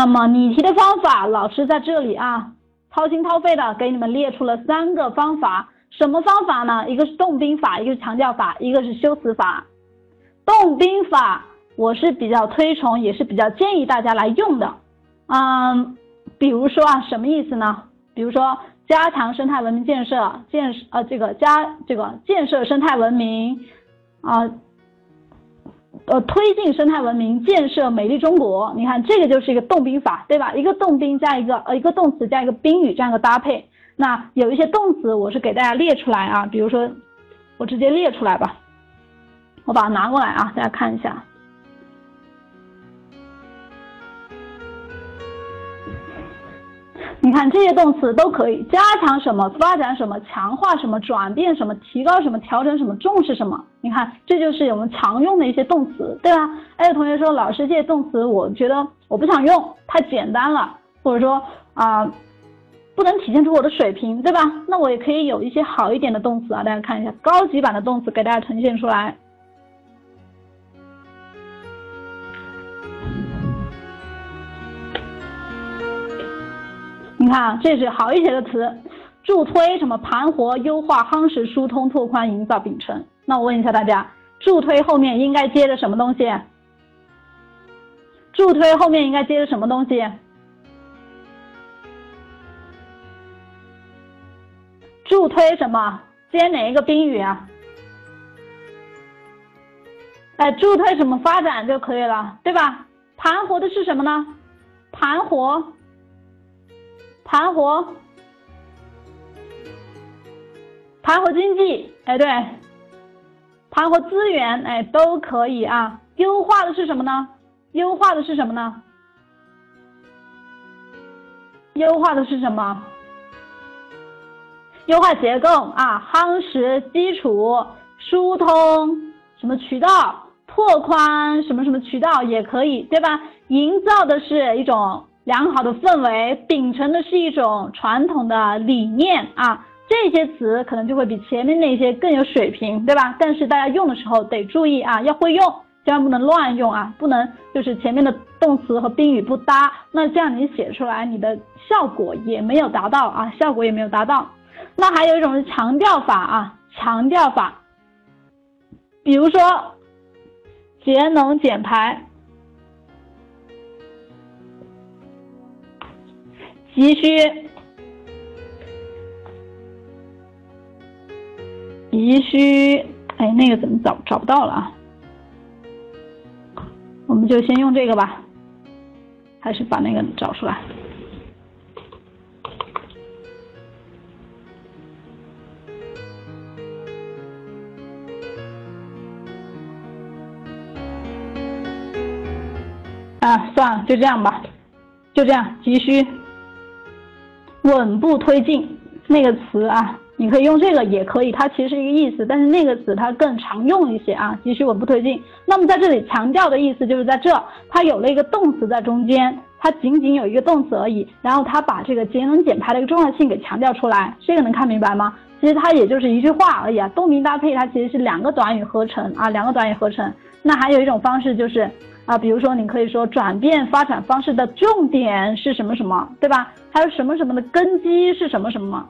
那么拟题的方法，老师在这里啊，掏心掏肺的给你们列出了三个方法。什么方法呢？一个是动宾法，一个是强调法，一个是修辞法。动宾法我是比较推崇，也是比较建议大家来用的。嗯，比如说啊，什么意思呢？比如说加强生态文明建设，建呃这个加这个建设生态文明啊，呃推进生态文明，建设美丽中国。你看这个就是一个动宾法，对吧？一个动宾加一个呃一个动词加一个宾语这样一个搭配。那有一些动词我是给大家列出来啊，比如说我直接列出来吧，我把它拿过来啊，大家看一下。你看这些动词都可以加强什么、发展什么、强化什么、转变什么、提高什么、调整什么、重视什么。你看这就是我们常用的一些动词，对吧？还有同学说老师这些动词我觉得我不想用，太简单了，或者说啊。不能体现出我的水平，对吧？那我也可以有一些好一点的动词啊，大家看一下高级版的动词给大家呈现出来。看，这是好一些的词，助推什么盘活、优化、夯实、疏通、拓宽、营造、秉承。那我问一下大家，助推后面应该接着什么东西？助推后面应该接着什么东西？助推什么？接哪一个宾语啊？哎，助推什么发展就可以了，对吧？盘活的是什么呢？盘活，盘活，盘活经济，哎对，盘活资源，哎都可以啊。优化的是什么呢？优化的是什么呢？优化的是什么？优化结构啊，夯实基础，疏通什么渠道，拓宽什么什么渠道也可以，对吧？营造的是一种良好的氛围，秉承的是一种传统的理念啊，这些词可能就会比前面那些更有水平，对吧？但是大家用的时候得注意啊，要会用，千万不能乱用啊，不能就是前面的动词和宾语不搭，那这样你写出来你的效果也没有达到啊，效果也没有达到。那还有一种是强调法啊，强调法，比如说节能减排、急需、急需，哎，那个怎么找找不到了啊？我们就先用这个吧，还是把那个找出来。啊，算了，就这样吧，就这样，急需稳步推进那个词啊，你可以用这个也可以，它其实是一个意思，但是那个词它更常用一些啊，急需稳步推进。那么在这里强调的意思就是在这，它有了一个动词在中间，它仅仅有一个动词而已，然后它把这个节能减排的一个重要性给强调出来，这个能看明白吗？其实它也就是一句话而已啊，动名搭配它其实是两个短语合成啊，两个短语合成。那还有一种方式就是。啊，比如说，你可以说转变发展方式的重点是什么什么，对吧？还有什么什么的根基是什么什么，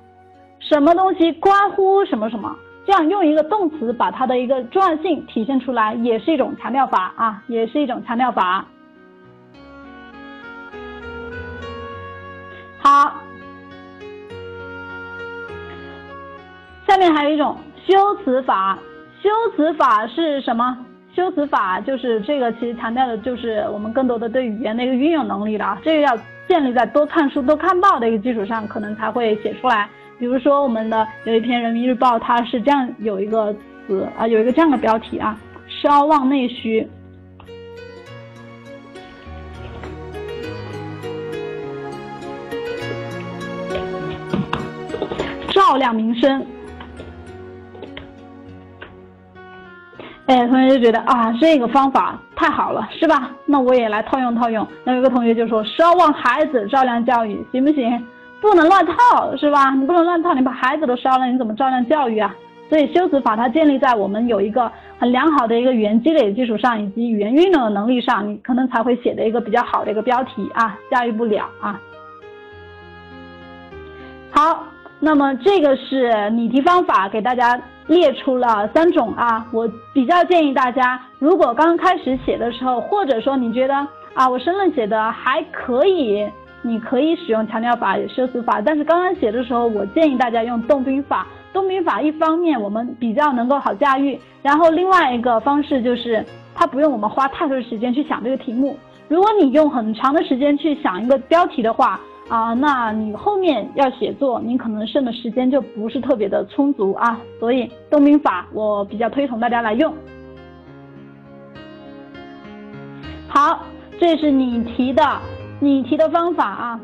什么东西关乎什么什么，这样用一个动词把它的一个重要性体现出来，也是一种强调法啊，也是一种强调法。好，下面还有一种修辞法，修辞法是什么？修辞法就是这个，其实强调的就是我们更多的对语言的一个运用能力了。这个要建立在多看书、多看报的一个基础上，可能才会写出来。比如说，我们的有一篇《人民日报》，它是这样有一个词啊，有一个这样的标题啊：“稍忘内需，照亮民生。”哎，同学就觉得啊，这个方法太好了，是吧？那我也来套用套用。那有个同学就说，奢望孩子照亮教育，行不行？不能乱套，是吧？你不能乱套，你把孩子都烧了，你怎么照亮教育啊？所以修辞法它建立在我们有一个很良好的一个语言积累的基础上，以及语言运用的能力上，你可能才会写的一个比较好的一个标题啊，驾驭不了啊。好，那么这个是拟题方法，给大家列出了三种啊。我比较建议大家，如果刚开始写的时候，或者说你觉得啊，我申论写的还可以，你可以使用强调法、修辞法。但是刚刚写的时候，我建议大家用动宾法。动宾法一方面我们比较能够好驾驭，然后另外一个方式就是它不用我们花太多时间去想这个题目。如果你用很长的时间去想一个标题的话，啊，那你后面要写作，你可能剩的时间就不是特别的充足啊，所以动宾法我比较推崇大家来用。好，这是你提的你提的方法啊。